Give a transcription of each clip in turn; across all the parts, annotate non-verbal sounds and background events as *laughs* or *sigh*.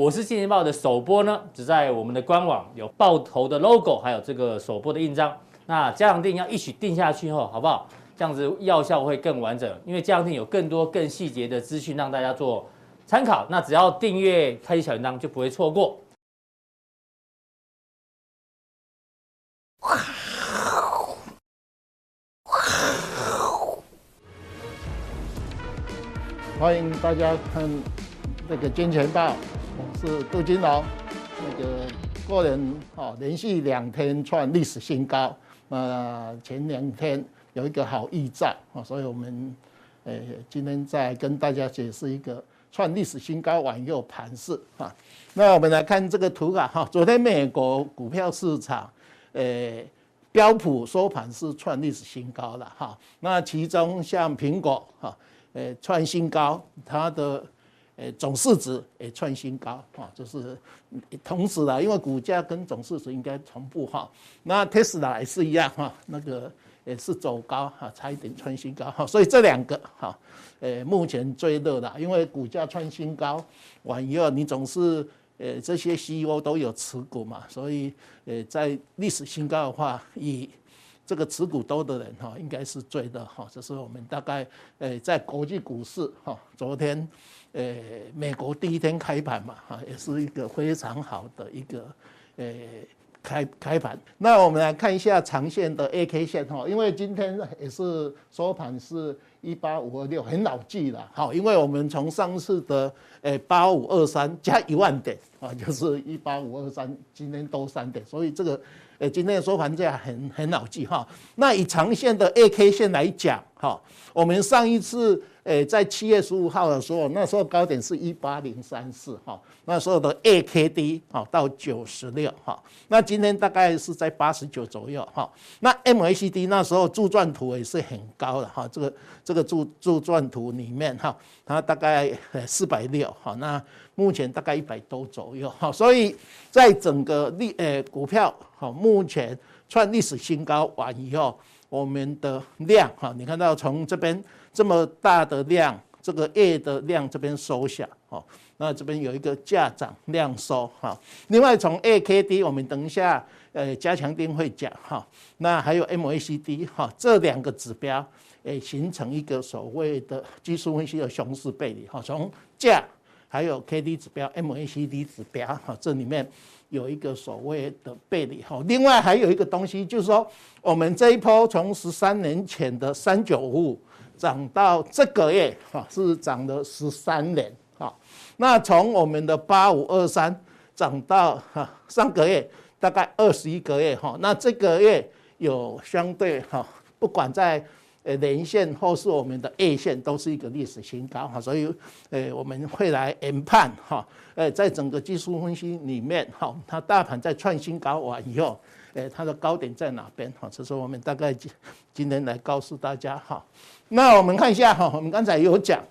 我是金钱豹的首播呢，只在我们的官网有豹头的 logo，还有这个首播的印章。那加强錠要一起定下去后，好不好？这样子药效会更完整，因为加强錠有更多更细节的资讯让大家做参考。那只要订阅开启小铃铛，就不会错过。欢迎大家看这个金钱豹，我是杜金龙。那个个人哦，连续两天创历史新高。呃，前两天有一个好预兆啊，所以我们呃今天再跟大家解释一个创历史新高往右盘势啊。那我们来看这个图啊哈，昨天美国股票市场呃标普收盘是创历史新高了哈。那其中像苹果哈。诶，创新高，它的诶总市值也创新高啊，就是同时啦，因为股价跟总市值应该同步哈。那特斯拉也是一样哈，那个也是走高哈，差一点创新高哈。所以这两个哈，诶目前最热的，因为股价创新高完以后，你总是诶这些 CEO 都有持股嘛，所以诶在历史新高的话以。这个持股多的人哈，应该是最的哈。这是我们大概诶在国际股市哈，昨天诶美国第一天开盘嘛哈，也是一个非常好的一个诶开开盘。那我们来看一下长线的 A K 线哈，因为今天也是收盘是一八五二六，很老记了哈。因为我们从上次的诶八五二三加一万点啊，就是一八五二三，今天多三点，所以这个。诶，今天的收盘价很很好记哈。那以长线的 A K 线来讲哈，我们上一次诶在七月十五号的时候，那时候高点是一八零三四哈，那时候的 A K D 哈到九十六哈，那今天大概是在八十九左右哈。那 M A C D 那时候柱状图也是很高的哈，这个这个柱柱状图里面哈，它大概四百六哈，那目前大概一百多左右哈，所以在整个历诶股票。哈，目前创历史新高完以后，我们的量哈，你看到从这边这么大的量，这个 A 的量这边收下，哈，那这边有一个价涨量收哈。另外从 AKD，我们等一下呃加强錠会讲哈，那还有 MACD 哈，这两个指标诶形成一个所谓的技术分析的熊市背离哈，从价还有 KD 指标、MACD 指标哈，这里面。有一个所谓的背离哈，另外还有一个东西，就是说我们这一波从十三年前的三九五五涨到这个月哈，是涨了十三年哈。那从我们的八五二三涨到哈上个月大概二十一个月哈，那这个月有相对哈，不管在。呃，连线或是我们的 A 线都是一个历史新高哈，所以呃，我们会来研判哈，呃，在整个技术分析里面哈，它大盘在创新高完以后，呃，它的高点在哪边哈？这是我们大概今今天来告诉大家哈。那我们看一下哈，我们刚才有讲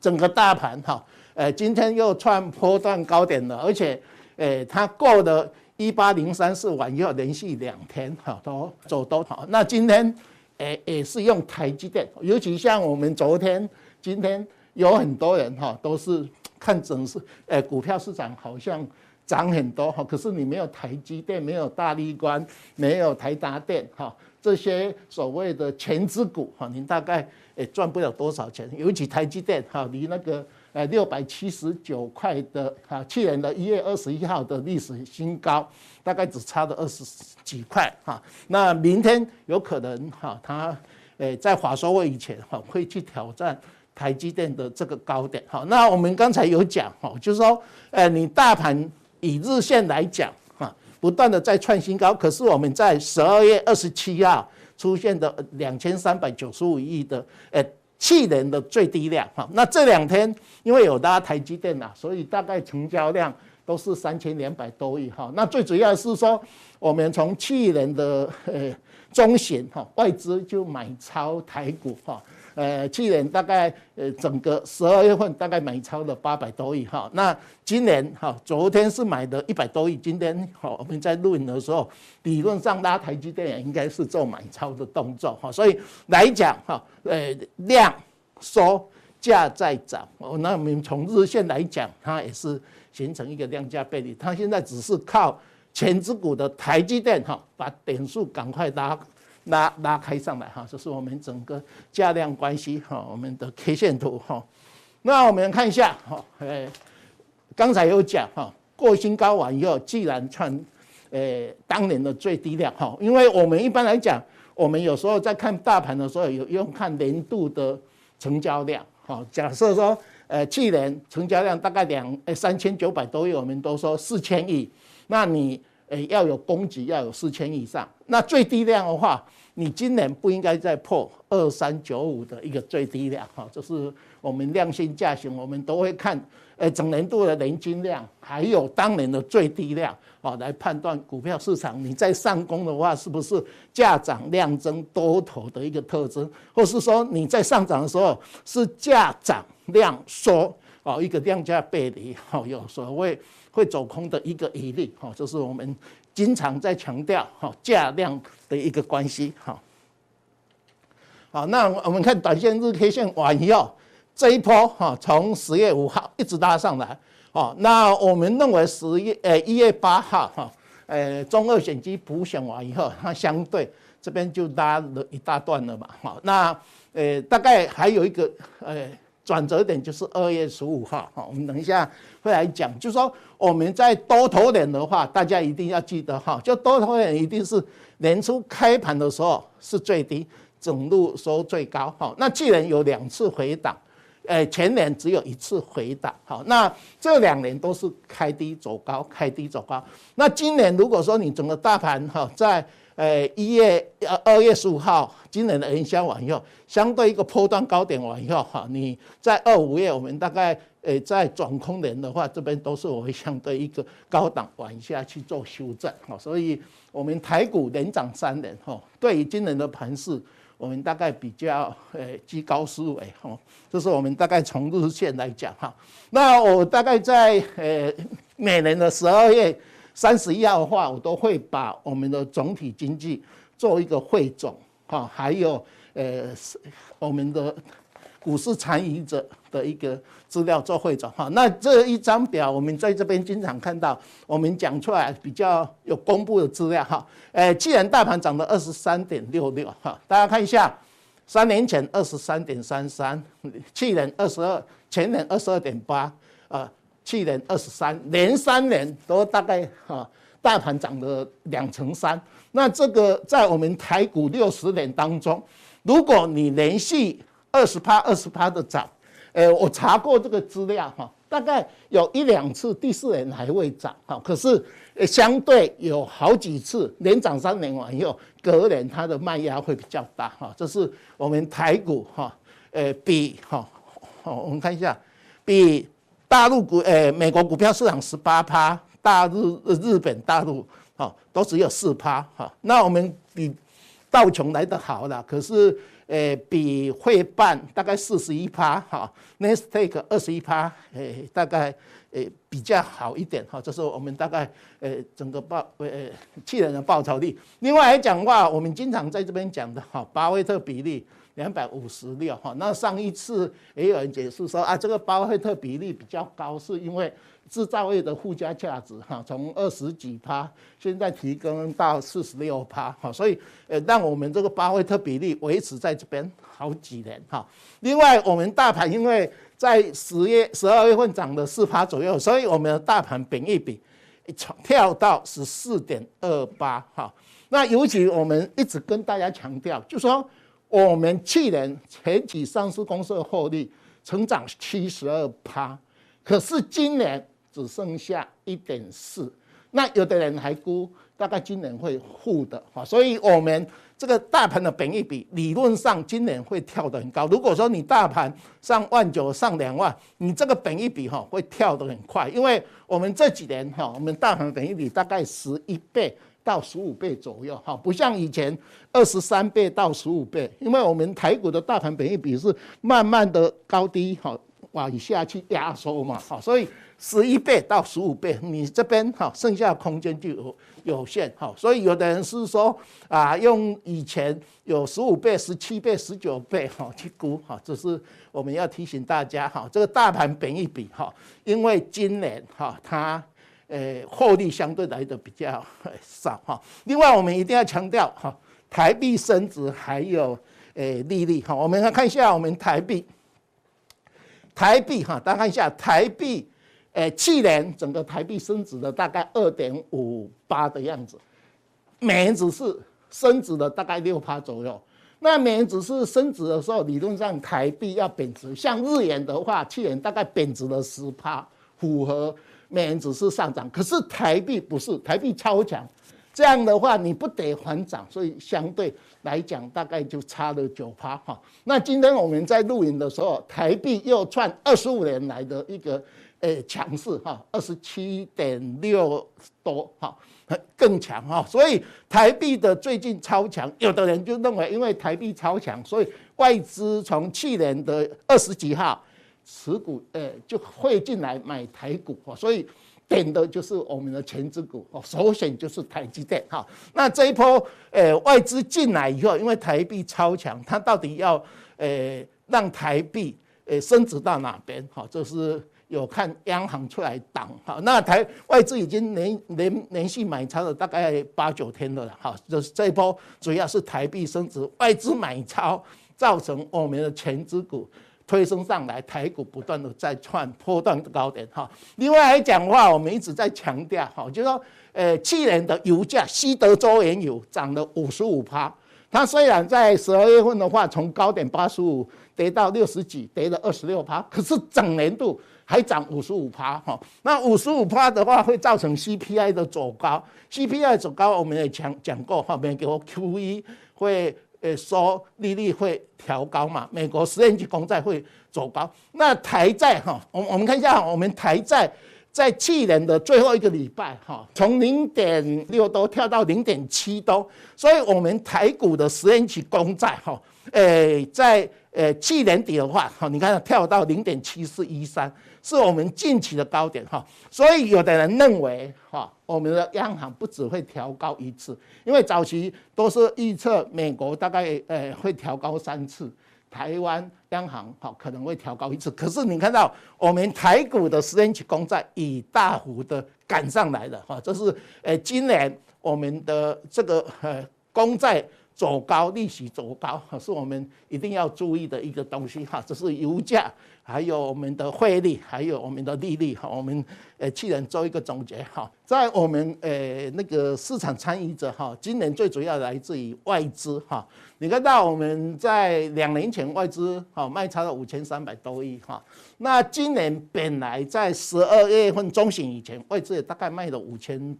整个大盘哈，呃，今天又创波段高点了，而且呃，它过了一八零三四完以后，连续两天哈都走多好，那今天。诶，也是用台积电，尤其像我们昨天、今天有很多人哈，都是看整市诶股票市场好像涨很多哈，可是你没有台积电，没有大立光，没有台达电哈，这些所谓的全资股哈，你大概也赚不了多少钱。尤其台积电哈，离那个呃六百七十九块的哈，去年的一月二十一号的历史新高。大概只差了二十几块哈，那明天有可能哈，它诶在华说会以前哈会去挑战台积电的这个高点哈。那我们刚才有讲哈，就是说诶你大盘以日线来讲哈，不断的在创新高，可是我们在十二月二十七号出现的两千三百九十五亿的诶去年的最低量哈，那这两天因为有拉台积电呐，所以大概成交量。都是三千两百多亿哈，那最主要是说，我们从去年的呃中旬哈，外资就买超台股哈，呃去年大概呃整个十二月份大概买超了八百多亿哈，那今年哈昨天是买的一百多亿，今天好我们在录影的时候，理论上拉台积电也应该是做买超的动作哈，所以来讲哈，呃量缩价在涨，那我们从日线来讲，它也是。形成一个量价背离。它现在只是靠权值股的台积电哈，把点数赶快拉拉拉开上来哈，这是我们整个价量关系哈，我们的 K 线图哈。那我们看一下哈，诶，刚才有讲哈，过新高完以后，既然创诶当年的最低量哈，因为我们一般来讲，我们有时候在看大盘的时候，有用看年度的成交量哈。假设说，呃，去年成交量大概两诶三千九百多亿，我们都说四千亿，那你诶要有供给要有四千亿以上，那最低量的话。你今年不应该再破二三九五的一个最低量哈，就是我们量性价型，我们都会看，呃，整年度的年均量，还有当年的最低量啊，来判断股票市场你在上攻的话，是不是价涨量增多头的一个特征，或是说你在上涨的时候是价涨量缩啊，一个量价背离，哈，有所谓会走空的一个疑虑，哈，就是我们。经常在强调哈价量的一个关系哈，好，那我们看短线日 K 线完以后，这一波哈从十月五号一直拉上来，哦，那我们认为十月呃一月八号哈，呃中二选基补选完以后，它相对这边就拉了一大段了嘛，好，那呃大概还有一个呃。转折点就是二月十五号，哈，我们等一下会来讲，就是说我们在多头点的话，大家一定要记得哈，就多头点一定是年初开盘的时候是最低，整路收最高，哈，那既然有两次回档，呃，前年只有一次回档，好，那这两年都是开低走高，开低走高，那今年如果说你整个大盘哈在。呃，一月呃二月十五号，今年的元宵完以后，相对一个波段高点完以后，哈，你在二五月，我们大概呃在转空年的话，这边都是我会相对一个高档往下去做修正，哈，所以我们台股连涨三年，哈，对于今年的盘势，我们大概比较呃居高思维，哈，这是我们大概从日线来讲，哈，那我大概在呃每年的十二月。三十一号的话，我都会把我们的总体经济做一个汇总，哈，还有呃我们的股市参与者的一个资料做汇总，哈。那这一张表，我们在这边经常看到，我们讲出来比较有公布的资料，哈。呃，既然大盘涨了二十三点六六，哈，大家看一下，三年前二十三点三三，去年二十二，前年二十二点八，啊。去年二十三，连三年都大概哈，大盘涨了两成三。那这个在我们台股六十年当中，如果你连续二十趴、二十趴的涨，呃，我查过这个资料哈，大概有一两次第四年还会涨哈。可是相对有好几次连涨三年完以后，隔年它的卖压会比较大哈。这是我们台股哈，呃，比哈，好，我们看一下比。大陆股，诶、美国股票市场十八趴，大日日本大陆，哈，都只有四趴，哈。那我们比道琼来得好了，可是，诶、比费半大概四十一趴，哈，Nasdaq 二十一趴，诶，大概，诶，比较好一点，哈。这是我们大概，诶，整个报，诶，气人的报酬率。另外来讲话，我们经常在这边讲的，哈，巴菲特比例。两百五十六哈，那上一次也有人解释说啊，这个巴菲特比例比较高，是因为制造业的附加价值哈，从二十几趴现在提升到四十六趴哈，所以呃让我们这个巴菲特比例维持在这边好几年哈。另外，我们大盘因为在十月、十二月份涨了四趴左右，所以我们的大盘本一比跳到十四点二八哈。那尤其我们一直跟大家强调，就说。我们去年前几上市公司的获利成长七十二趴，可是今年只剩下一点四。那有的人还估大概今年会负的哈，所以我们这个大盘的本益比理论上今年会跳得很高。如果说你大盘上万九上两万，你这个本益比哈会跳得很快，因为我们这几年哈，我们大盘本益比大概十一倍。到十五倍左右，哈，不像以前二十三倍到十五倍，因为我们台股的大盘本益比是慢慢的高低哈往下去压缩嘛，哈，所以十一倍到十五倍，你这边哈剩下空间就有有限哈，所以有的人是说啊，用以前有十五倍、十七倍、十九倍哈去估哈，这是我们要提醒大家哈，这个大盘本益比哈，因为今年哈它呃获利相对来的比较少哈，另外我们一定要强调哈，台币升值还有呃利率哈，我们来看一下我们台币。台币哈，大家看一下台币，诶，去年整个台币升值了大概二点五八的样子，美元指是升值了大概六趴左右。那美元只是升值的时候，理论上台币要贬值，像日元的话，去年大概贬值了十趴，符合美元指数上涨。可是台币不是，台币超强。这样的话，你不得还涨，所以相对来讲，大概就差了九趴哈。那今天我们在录影的时候，台币又创二十五年来的一个诶强势哈，二十七点六多哈，更强哈。所以台币的最近超强，有的人就认为，因为台币超强，所以外资从去年的二十几号持股诶就会进来买台股哈，所以。点的就是我们的权值股哦，首选就是台积电哈。那这一波呃外资进来以后，因为台币超强，它到底要呃让台币呃升值到哪边哈？就是有看央行出来挡哈。那台外资已经连连连续买超了大概八九天了哈。就是这一波主要是台币升值，外资买超造成我们的权值股。推升上来，台股不断的在创波段的高点哈。另外来讲的话，我们一直在强调哈，就是说，呃，去年的油价，西德州原油涨了五十五趴。它虽然在十二月份的话，从高点八十五跌到六十几，跌了二十六趴，可是整年度还涨五十五趴哈。那五十五趴的话，会造成 CPI 的走高，CPI 走高，我们也讲讲过，后面给我 QE 会。呃，说利率会调高嘛？美国十年期公债会走高。那台债哈，我我们看一下，我们台债在去年的最后一个礼拜哈，从零点六多跳到零点七多，所以我们台股的十年期公债哈，呃，在呃去年底的话哈，你看跳到零点七四一三。是我们近期的高点哈，所以有的人认为哈，我们的央行不只会调高一次，因为早期都是预测美国大概呃会调高三次，台湾央行哈可能会调高一次。可是你看到我们台股的十年期公债已大幅的赶上来了哈，这是呃今年我们的这个呃公债走高，利息走高，*laughs* 是我们一定要注意的一个东西哈。这是油价。还有我们的汇率，还有我们的利率哈，我们呃去年做一个总结哈，在我们呃那个市场参与者哈，今年最主要来自于外资哈，你看到我们在两年前外资哈卖超了五千三百多亿哈，那今年本来在十二月份中旬以前，外资也大概卖了五千。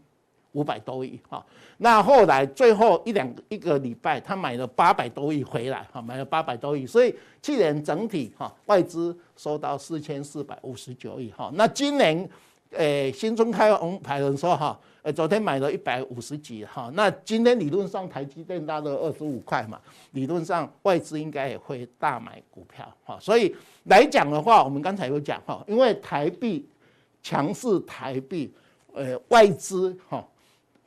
五百多亿哈，那后来最后一两一个礼拜，他买了八百多亿回来哈，买了八百多亿，所以去年整体哈外资收到四千四百五十九亿哈，那今年诶新春开红盘人说哈，呃昨天买了一百五十几哈，那今天理论上台积电拉了二十五块嘛，理论上外资应该也会大买股票哈，所以来讲的话，我们刚才有讲哈，因为台币强势，台币呃外资哈。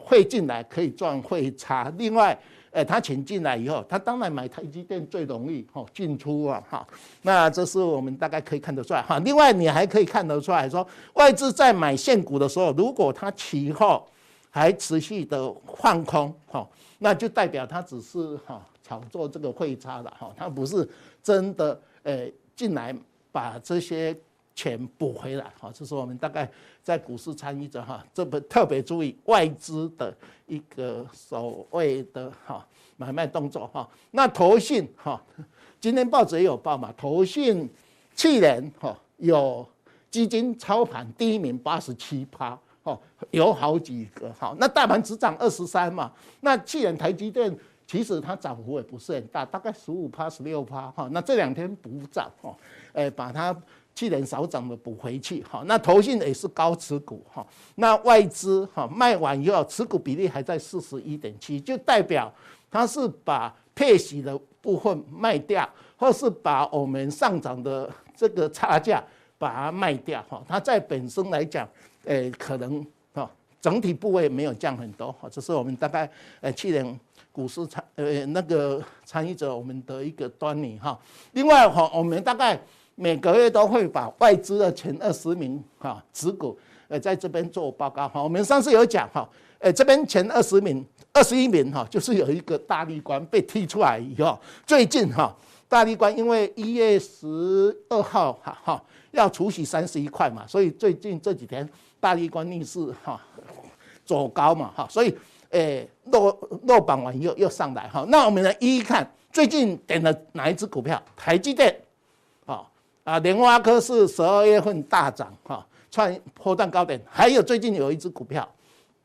汇进来可以赚汇差，另外，诶，他钱进来以后，他当然买台积电最容易哈进出啊哈，那这是我们大概可以看得出来哈。另外，你还可以看得出来说，外资在买现股的时候，如果他期后还持续的放空哈，那就代表他只是哈炒作这个汇差的哈，他不是真的诶进来把这些。钱补回来，哈，这是我们大概在股市参与者哈，这不特别注意外资的一个所谓的哈买卖动作哈。那投信哈，今天报纸也有报嘛，投信去年哈有基金操盘第一名八十七趴，哈，有好几个哈。那大盘只涨二十三嘛，那去年台积电其实它涨幅也不是很大，大概十五趴十六趴哈。那这两天补涨哈，诶把它。去年少涨的补回去，哈，那投信也是高持股，哈，那外资哈卖完以后，持股比例还在四十一点七，就代表它是把配息的部分卖掉，或是把我们上涨的这个差价把它卖掉哈，它在本身来讲，诶可能哈整体部位没有降很多哈，这是我们大概呃去年股市参呃那个参与者我们的一个端倪哈。另外哈，我们大概每个月都会把外资的前二十名哈持股呃在这边做报告哈。我们上次有讲哈，诶这边前二十名二十一名哈，就是有一个大立光被踢出来以后，最近哈大立光因为一月十二号哈哈。要除息三十一块嘛，所以最近这几天大立光逆势哈走高嘛哈，所以诶落落榜完又又上来哈。那我们来一一看，最近点了哪一支股票？台积电，啊啊联发科是十二月份大涨哈，创波段高点。还有最近有一只股票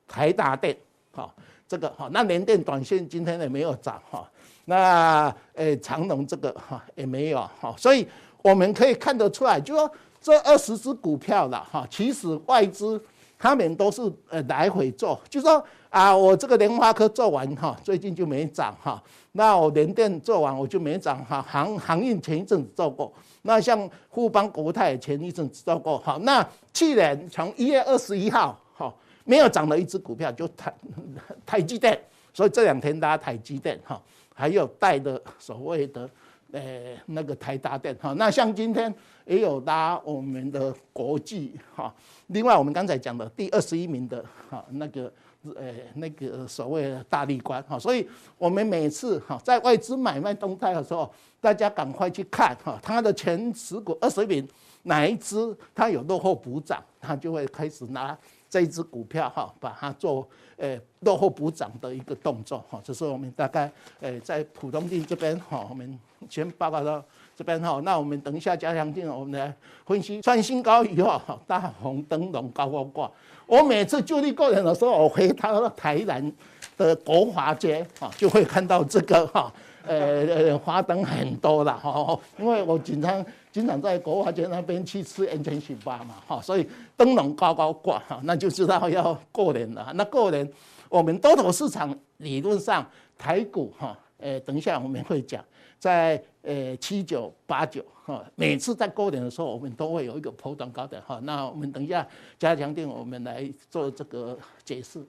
台达电，哈这个哈那联电短线今天也没有涨哈，那诶长隆这个哈也没有哈，所以。我们可以看得出来，就说这二十只股票了哈，其实外资他们都是呃来回做，就说啊，我这个联发科做完哈，最近就没涨哈，那我联电做完我就没涨哈，航航运前一阵子做过，那像富邦国泰前一阵子做过哈，那去年从一月二十一号哈没有涨的一只股票就台 *laughs* 台积电，所以这两天大家台积电哈，还有带的所谓的。呃，那个台达电哈，那像今天也有拉我们的国际哈，另外我们刚才讲的第二十一名的哈，那个呃那个所谓的大立光哈，所以我们每次哈在外资买卖动态的时候，大家赶快去看哈，它的前十股二十名哪一支它有落后补涨，它就会开始拿。这一支股票哈，把它做呃落后补涨的一个动作哈，这是我们大概呃在普通錠这边哈，我们先报告到这边哈。那我们等一下加强錠，我们来分析创新高以后哈，大红灯笼高高挂。我每次就地过年的时候，我回到台南的国华街啊，就会看到这个哈，呃呃花灯很多了哈，因为我经常。经常在国华街那边去吃盐泉水吧嘛，哈，所以灯笼高高挂哈，那就知道要过年了。那过年，我们多头市场理论上台股哈，呃，等一下我们会讲，在呃七九八九哈，每次在过年的时候，我们都会有一个波段高点哈。那我们等一下加强錠，我们来做这个解释。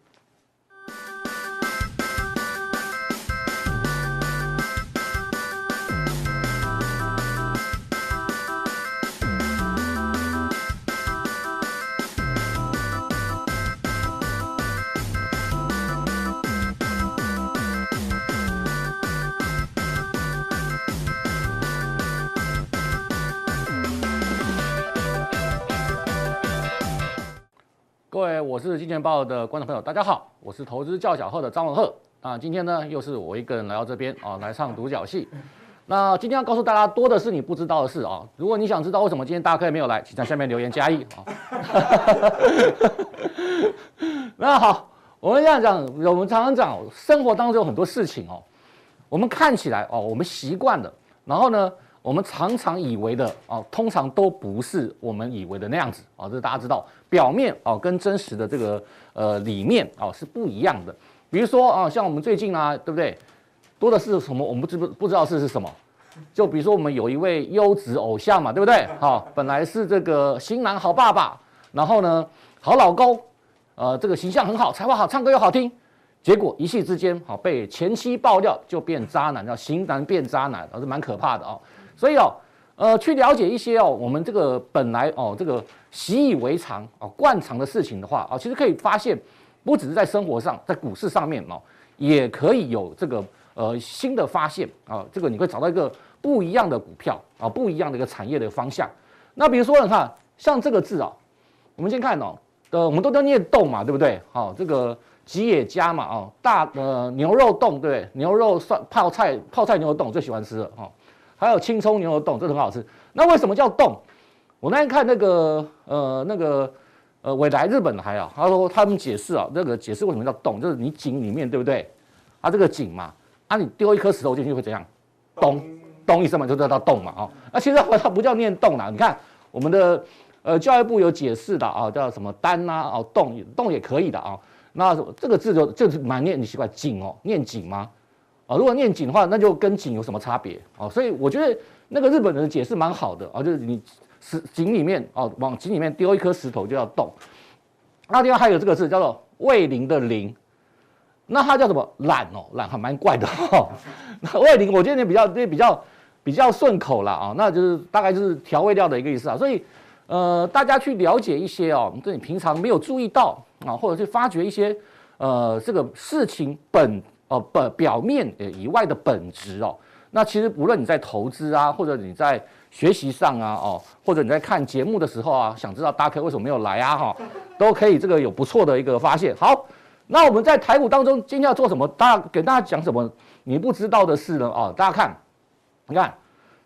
我是金钱豹的观众朋友，大家好，我是投资叫小贺的张文贺啊。今天呢，又是我一个人来到这边啊，来唱独角戏。那今天要告诉大家多的是你不知道的事啊。如果你想知道为什么今天大家可以没有来，请在下面留言加一啊。*laughs* 那好，我们这样讲，我们常常讲，生活当中有很多事情哦，我们看起来哦，我们习惯了，然后呢，我们常常以为的哦，通常都不是我们以为的那样子啊，这是大家知道。表面哦，跟真实的这个呃里面哦是不一样的。比如说啊，像我们最近啊，对不对？多的是什么？我们不知不不知道是是什么。就比如说我们有一位优质偶像嘛，对不对？好，本来是这个型男好爸爸，然后呢好老公，呃，这个形象很好，才华好，唱歌又好听，结果一夕之间好被前妻爆料就变渣男，叫型男变渣男，还是蛮可怕的哦。所以哦。呃，去了解一些哦，我们这个本来哦，这个习以为常哦、惯常的事情的话啊，其实可以发现，不只是在生活上，在股市上面哦，也可以有这个呃新的发现啊。这个你会找到一个不一样的股票啊，不一样的一个产业的方向。那比如说你看，像这个字啊，我们先看哦，呃，我们都叫念冻嘛，对不对？好，这个吉野家嘛，哦，大呃牛肉冻，对不对？牛肉涮泡菜，泡菜牛肉冻最喜欢吃了哦。还有青葱牛肉冻，这很好吃。那为什么叫冻？我那天看那个呃那个呃纬来日本的还好，他说他们解释啊，那个解释为什么叫冻，就是你井里面对不对？啊这个井嘛，啊你丢一颗石头进去会怎样？咚咚一声嘛，就叫它冻嘛啊。那其实它不叫念冻啦，你看我们的呃教育部有解释的啊，叫什么丹呐啊冻冻也可以的啊。那这个字就就是蛮念你习惯井哦，念井吗？啊，如果念井的话，那就跟井有什么差别啊？所以我觉得那个日本人的解释蛮好的啊，就是你石井里面哦，往井里面丢一颗石头就要动。那另外还有这个字叫做魏灵的灵，那它叫什么？懒哦，懒还蛮怪的哦。*laughs* 那魏灵我觉得你比较比较比较顺口了啊，那就是大概就是调味料的一个意思啊。所以呃，大家去了解一些哦，这你平常没有注意到啊，或者是发掘一些呃这个事情本哦本表面呃以外的本质哦。那其实无论你在投资啊，或者你在学习上啊，哦，或者你在看节目的时候啊，想知道大 K 为什么没有来啊，哈，都可以这个有不错的一个发现。好，那我们在台股当中今天要做什么？大家给大家讲什么？你不知道的事呢？哦，大家看，你看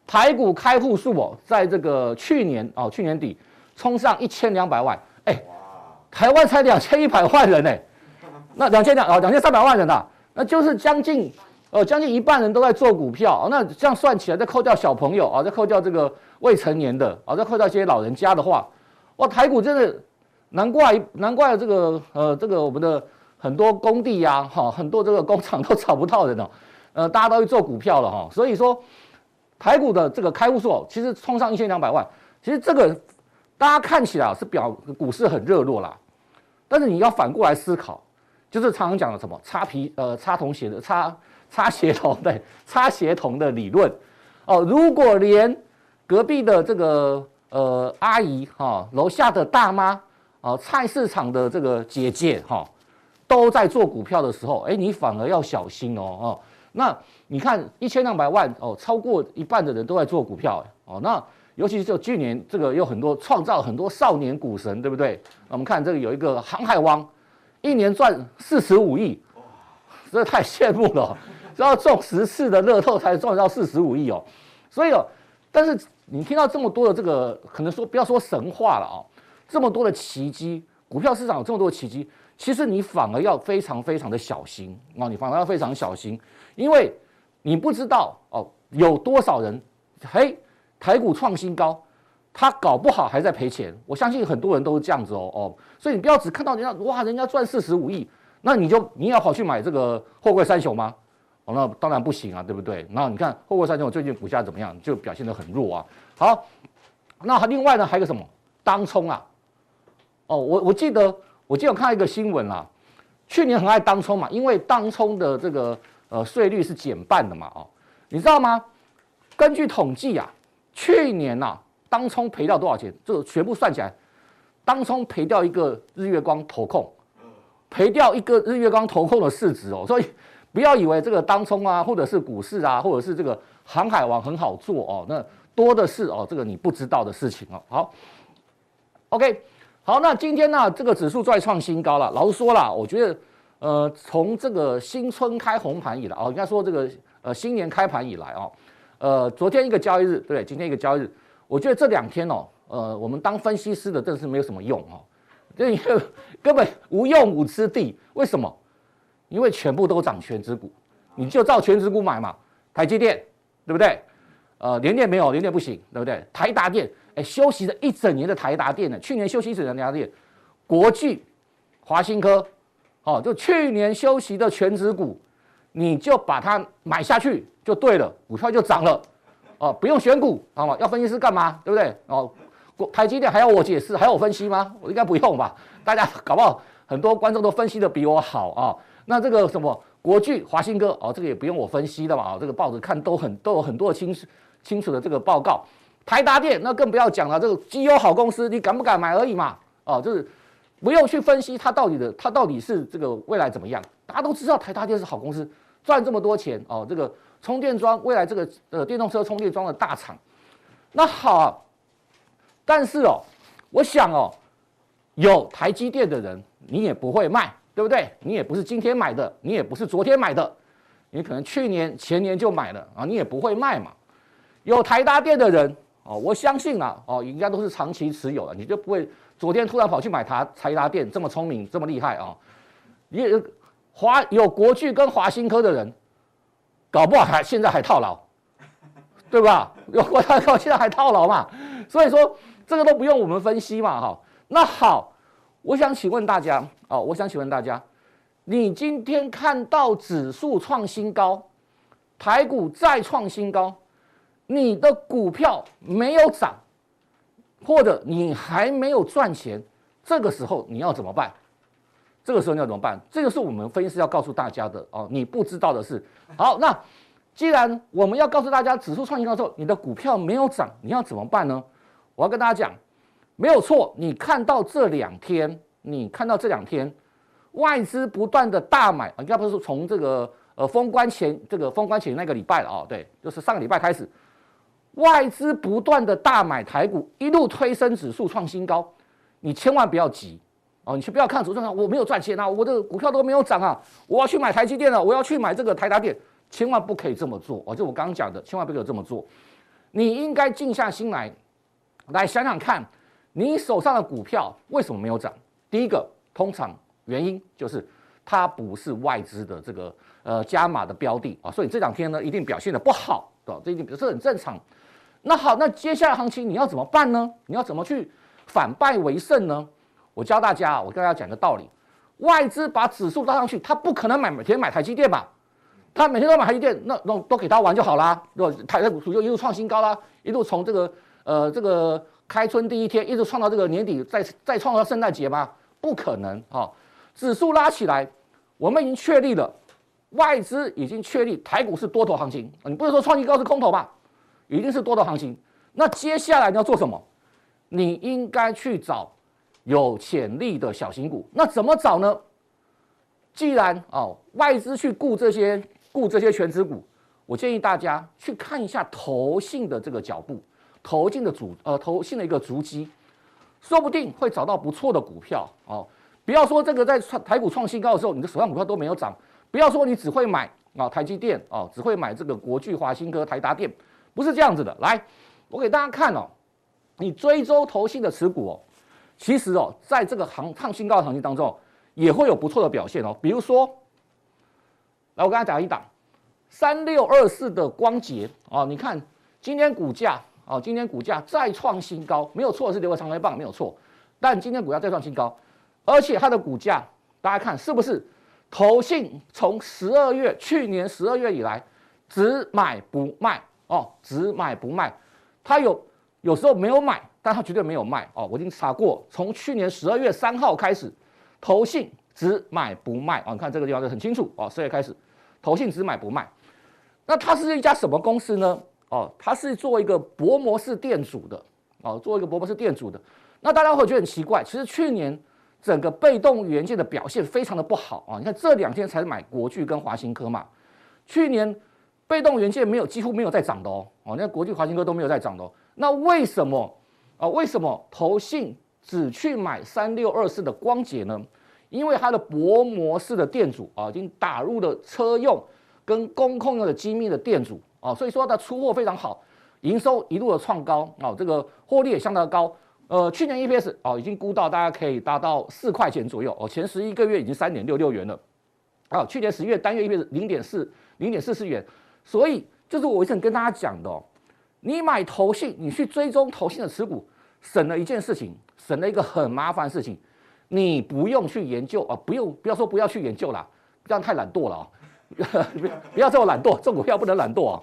台股开户数哦，在这个去年哦，去年底冲上一千两百万，哎，台湾才两千一百万人呢，那两千两哦，两千三百万人呐，那就是将近。呃，将近一半人都在做股票，那这样算起来，再扣掉小朋友啊，再扣掉这个未成年的啊，再扣掉一些老人家的话，哇，台股真的难怪难怪这个呃这个我们的很多工地呀，哈，很多这个工厂都找不到人了，呃，大家都去做股票了哈，所以说台股的这个开户数其实冲上一千两百万，其实这个大家看起来是表股市很热络啦，但是你要反过来思考，就是常常讲的什么擦皮呃擦铜鞋的擦。擦鞋童 *laughs* 对，擦鞋童的理论哦，如果连隔壁的这个呃阿姨哈，楼下的大妈啊，菜市场的这个姐姐哈，都在做股票的时候，哎，你反而要小心哦哦。那你看一千两百万哦，超过一半的人都在做股票哦。那尤其是就去年这个有很多创造很多少年股神，对不对？我们看这个有一个航海王，一年赚四十五亿，这太羡慕了。只要中十次的乐透才赚到四十五亿哦，所以哦，但是你听到这么多的这个，可能说不要说神话了哦，这么多的奇迹，股票市场有这么多的奇迹，其实你反而要非常非常的小心。哦，你反而要非常小心，因为你不知道哦，有多少人嘿，台股创新高，他搞不好还在赔钱，我相信很多人都是这样子哦哦，所以你不要只看到人家哇，人家赚四十五亿，那你就你要跑去买这个货柜三雄吗？哦，那当然不行啊，对不对？那你看货柜三雄最近股价怎么样？就表现得很弱啊。好，那另外呢还有个什么？当冲啊。哦，我我记得我记得我看一个新闻啦，去年很爱当冲嘛，因为当冲的这个呃税率是减半的嘛。哦，你知道吗？根据统计啊，去年呐、当冲赔掉多少钱？这全部算起来，当冲赔掉一个日月光投控，赔掉一个日月光投控的市值哦，所以。不要以为这个当冲啊，或者是股市啊，或者是这个航海王很好做哦，那多的是哦，这个你不知道的事情哦。好，OK，好，那今天呢，这个指数再创新高了。老实说了，我觉得，呃，从这个新春开红盘以来哦，应该说这个呃新年开盘以来哦，呃，昨天一个交易日，对，今天一个交易日，我觉得这两天哦，呃，我们当分析师的真是没有什么用哦，这 *laughs* 根本无用武之地。为什么？因为全部都涨权值股，你就照权值股买嘛。台积电，对不对？呃，联电没有，联电不行，对不对？台达电，哎，休息了一整年的台达电呢，去年休息一整年的台达电，国巨、华新科，哦，就去年休息的权值股，你就把它买下去就对了，股票就涨了，哦，不用选股，好吗？要分析师干嘛？对不对？哦，台积电还要我解释，还要我分析吗？我应该不用吧？大家 *laughs* 搞不好很多观众都分析的比我好啊。那这个什么国巨、华新哥哦，这个也不用我分析的嘛，哦，这个报纸看都很都有很多的清清楚的这个报告。台达电那更不要讲了，这个绩优好公司，你敢不敢买而已嘛，哦，就是不用去分析它到底的它到底是这个未来怎么样，大家都知道台达电是好公司，赚这么多钱哦，这个充电桩未来这个呃电动车充电桩的大厂，那好，但是哦，我想哦，有台积电的人你也不会卖。对不对？你也不是今天买的，你也不是昨天买的，你可能去年、前年就买了啊，你也不会卖嘛。有台达电的人哦，我相信啊，哦，应该都是长期持有的，你就不会昨天突然跑去买台台达电，这么聪明，这么厉害啊。也华有国巨跟华新科的人，搞不好还现在还套牢，*laughs* 对吧？有国泰搞现在还套牢嘛？所以说这个都不用我们分析嘛，哈。那好。我想请问大家哦，我想请问大家，你今天看到指数创新高，台股再创新高，你的股票没有涨，或者你还没有赚钱，这个时候你要怎么办？这个时候你要怎么办？这个是我们分析师要告诉大家的哦。你不知道的是，好，那既然我们要告诉大家指数创新高之后，你的股票没有涨，你要怎么办呢？我要跟大家讲，没有错。你看到这两天，你看到这两天外资不断的大买，应该不是从这个呃封关前这个封关前那个礼拜了哦，对，就是上个礼拜开始。外资不断的大买台股，一路推升指数创新高，你千万不要急哦，你去不要看指数上我没有赚钱啊，我的股票都没有涨啊，我要去买台积电了，我要去买这个台达电，千万不可以这么做哦，就我刚刚讲的，千万不可以这么做，你应该静下心来，来想想看，你手上的股票为什么没有涨？第一个，通常原因就是它不是外资的这个呃加码的标的啊，所以这两天呢一定表现的不好，对？这一定表示很正常。那好，那接下来行情你要怎么办呢？你要怎么去反败为胜呢？我教大家，我跟大家讲个道理：外资把指数拉上去，他不可能买每天买台积电吧？他每天都买台积电，那那都给他玩就好啦。对吧？台股就一路创新高啦，一路从这个呃这个开春第一天一直创到这个年底，再再创到圣诞节吗？不可能啊！指数拉起来，我们已经确立了，外资已经确立台股是多头行情。你不是说创新高是空头吧？一定是多头行情，那接下来你要做什么？你应该去找有潜力的小型股。那怎么找呢？既然哦外资去顾这些顾这些全职股，我建议大家去看一下投信的这个脚步，投信的主呃投信的一个足迹，说不定会找到不错的股票哦。不要说这个在台股创新高的时候，你的手上股票都没有涨。不要说你只会买啊台积电哦，只会买这个国巨、华新科、台达电。不是这样子的，来，我给大家看哦，你追踪投信的持股哦，其实哦，在这个行创新高的行情当中，也会有不错的表现哦。比如说，来，我刚才讲一档三六二四的光洁哦，你看今天股价哦，今天股价再创新高，没有错，是留个长黑棒，没有错。但今天股价再创新高，而且它的股价，大家看是不是投信从十二月去年十二月以来只买不卖？哦，只买不卖，它有有时候没有买，但他绝对没有卖哦。我已经查过，从去年十二月三号开始，投信只买不卖哦。你看这个地方就很清楚哦。十二月开始，投信只买不卖。那它是一家什么公司呢？哦，它是做一个薄膜式电阻的哦，做一个薄膜式电阻的。那大家会觉得很奇怪，其实去年整个被动元件的表现非常的不好啊。你看这两天才买国巨跟华新科嘛，去年。被动元件没有，几乎没有在涨的哦，哦，那国际华新科都没有在涨的哦。那为什么啊？为什么投信只去买三六二四的光頡呢？因为它的薄膜式的电阻啊，已经打入了车用跟工控用的精密的电阻啊，所以说它出货非常好，营收一路的创高啊，这个获利也相当高。呃，去年 EPS 啊，已经估到大家可以达到四块钱左右哦，前十一个月已经三点六六元了啊，去年十月单月 EPS 零点四零点四四元。所以就是我一直跟大家讲的，你买投信，你去追踪投信的持股，省了一件事情，省了一个很麻烦的事情，你不用去研究啊，不用不要说不要去研究了，这样太懒惰了啊，不 *laughs* 要不要这么懒惰，做股票不能懒惰啊，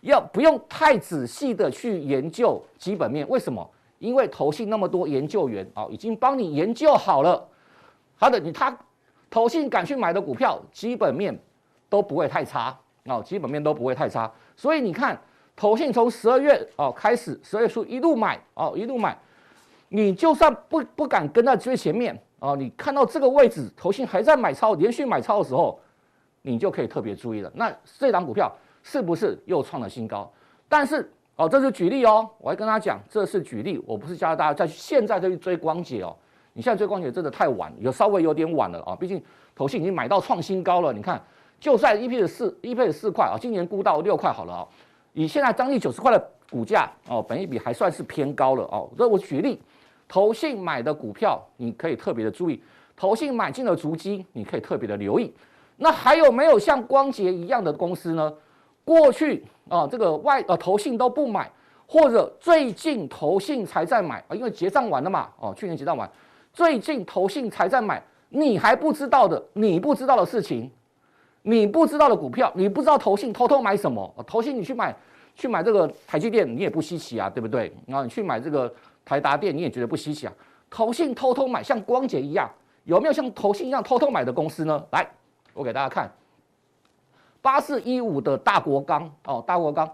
要不用太仔细的去研究基本面，为什么？因为投信那么多研究员啊，已经帮你研究好了，他的你他投信敢去买的股票，基本面都不会太差。哦，基本面都不会太差，所以你看，投信从十二月哦开始，十二月初一路买哦一路买，你就算不不敢跟在最前面哦，你看到这个位置，投信还在买超，连续买超的时候，你就可以特别注意了。那这档股票是不是又创了新高？但是哦，这是举例哦，我还跟他讲，这是举例，我不是教大家在现在再去追光姐哦，你现在追光姐真的太晚，有稍微有点晚了啊，毕竟投信已经买到创新高了，你看。就算 EPS 四 EPS 四块啊，今年估到六块好了啊，以现在将近九十块的股价哦，本益比还算是偏高了哦。所以我举例，投信买的股票你可以特别的注意，投信买进的足迹你可以特别的留意。那还有没有像光洁一样的公司呢？过去啊，这个外呃投信都不买，或者最近投信才在买啊，因为结账完了嘛哦，去年结账完，最近投信才在买，你还不知道的，你不知道的事情。你不知道的股票，你不知道投信偷偷买什么？投信你去买，去买这个台积电，你也不稀奇啊，对不对？然后你去买这个台达电你也觉得不稀奇啊。投信偷偷买，像光頡一样，有没有像投信一样偷偷买的公司呢？来，我给大家看，八四一五的大国钢哦，大国钢，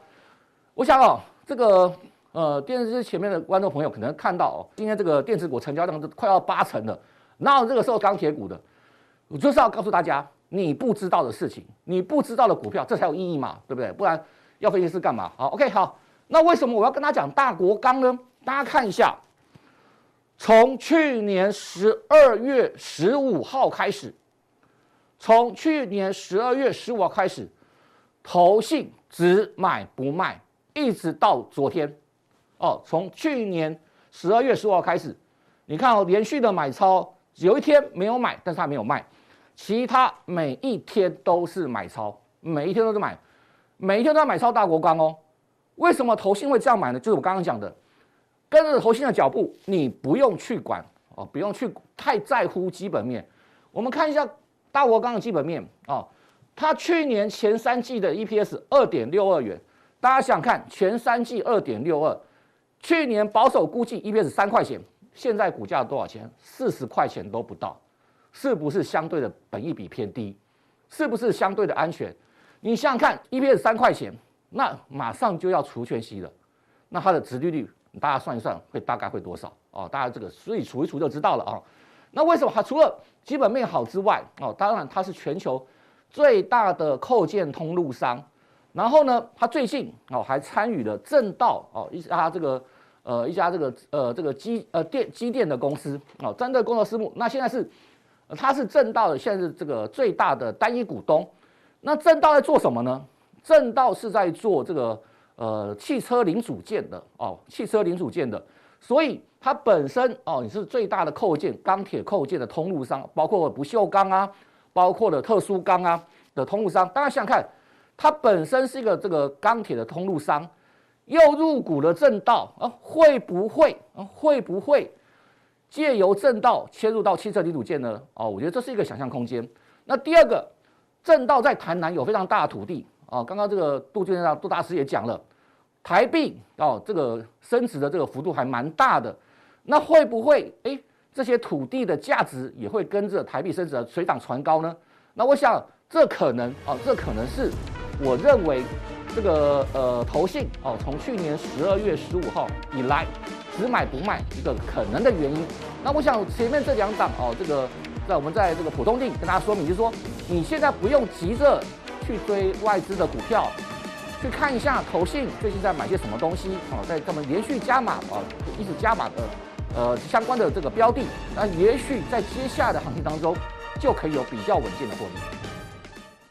我想哦，这个呃电视机前面的观众朋友可能看到哦，今天这个电子股成交量都快要八成了，哪有这个时候钢铁股的？我就是要告诉大家，你不知道的事情，你不知道的股票，这才有意义嘛，对不对？不然要分析师干嘛？好，OK，好，那为什么我要跟他讲大国钢呢？大家看一下。从去年十二月十五号开始，从去年十二月十五号开始，投信只买不卖，一直到昨天，哦，从去年十二月十五号开始，你看哦，连续的买超，有一天没有买，但是他没有卖，其他每一天都是买超，每一天都是买，每一天都在买超大国钢哦。为什么投信会这样买呢？就是我刚刚讲的。跟着投信的脚步，你不用去管哦，不用去太在乎基本面。我们看一下大国钢的基本面哦，它去年前三季的 EPS 二点六二元，大家想看，前三季二点六二，去年保守估计 EPS 三块钱，现在股价多少钱？四十块钱都不到，是不是相对的本益比偏低？是不是相对的安全？你想想看，EPS 三块钱，那马上就要除权息了，那它的值利率？大家算一算，会大概会多少哦？大家这个所以除一除就知道了啊、哦。那为什么它除了基本面好之外哦？当然它是全球最大的扣件通路商。然后呢，它最近哦还参与了正道哦一家这个呃一家这个呃这个机呃电机电的公司哦，针对工作私募。那现在是它是正道的，现在这个最大的单一股东。那正道在做什么呢？正道是在做这个。呃，汽车零组件的哦，汽车零组件的，所以它本身哦，你是最大的扣件，钢铁扣件的通路商，包括不锈钢啊，包括的特殊钢啊的通路商。大家想想看，它本身是一个这个钢铁的通路商，又入股了正道啊，会不会啊？会不会借由正道切入到汽车零组件呢？哦，我觉得这是一个想象空间。那第二个，正道在台南有非常大的土地。哦，刚刚这个杜先生、杜大师也讲了，台币哦，这个升值的这个幅度还蛮大的，那会不会哎，这些土地的价值也会跟着台币升值而水涨船高呢？那我想这可能哦，这可能是我认为这个呃投信哦，从去年十二月十五号以来只买不卖一个可能的原因。那我想前面这两档哦，这个在我们在这个普通錠跟大家说明，就是说你现在不用急着。去追外资的股票，去看一下投信最近在买些什么东西啊，在他们连续加码啊，一直加码的呃相关的这个标的，那也许在接下来的行情当中就可以有比较稳健的获利。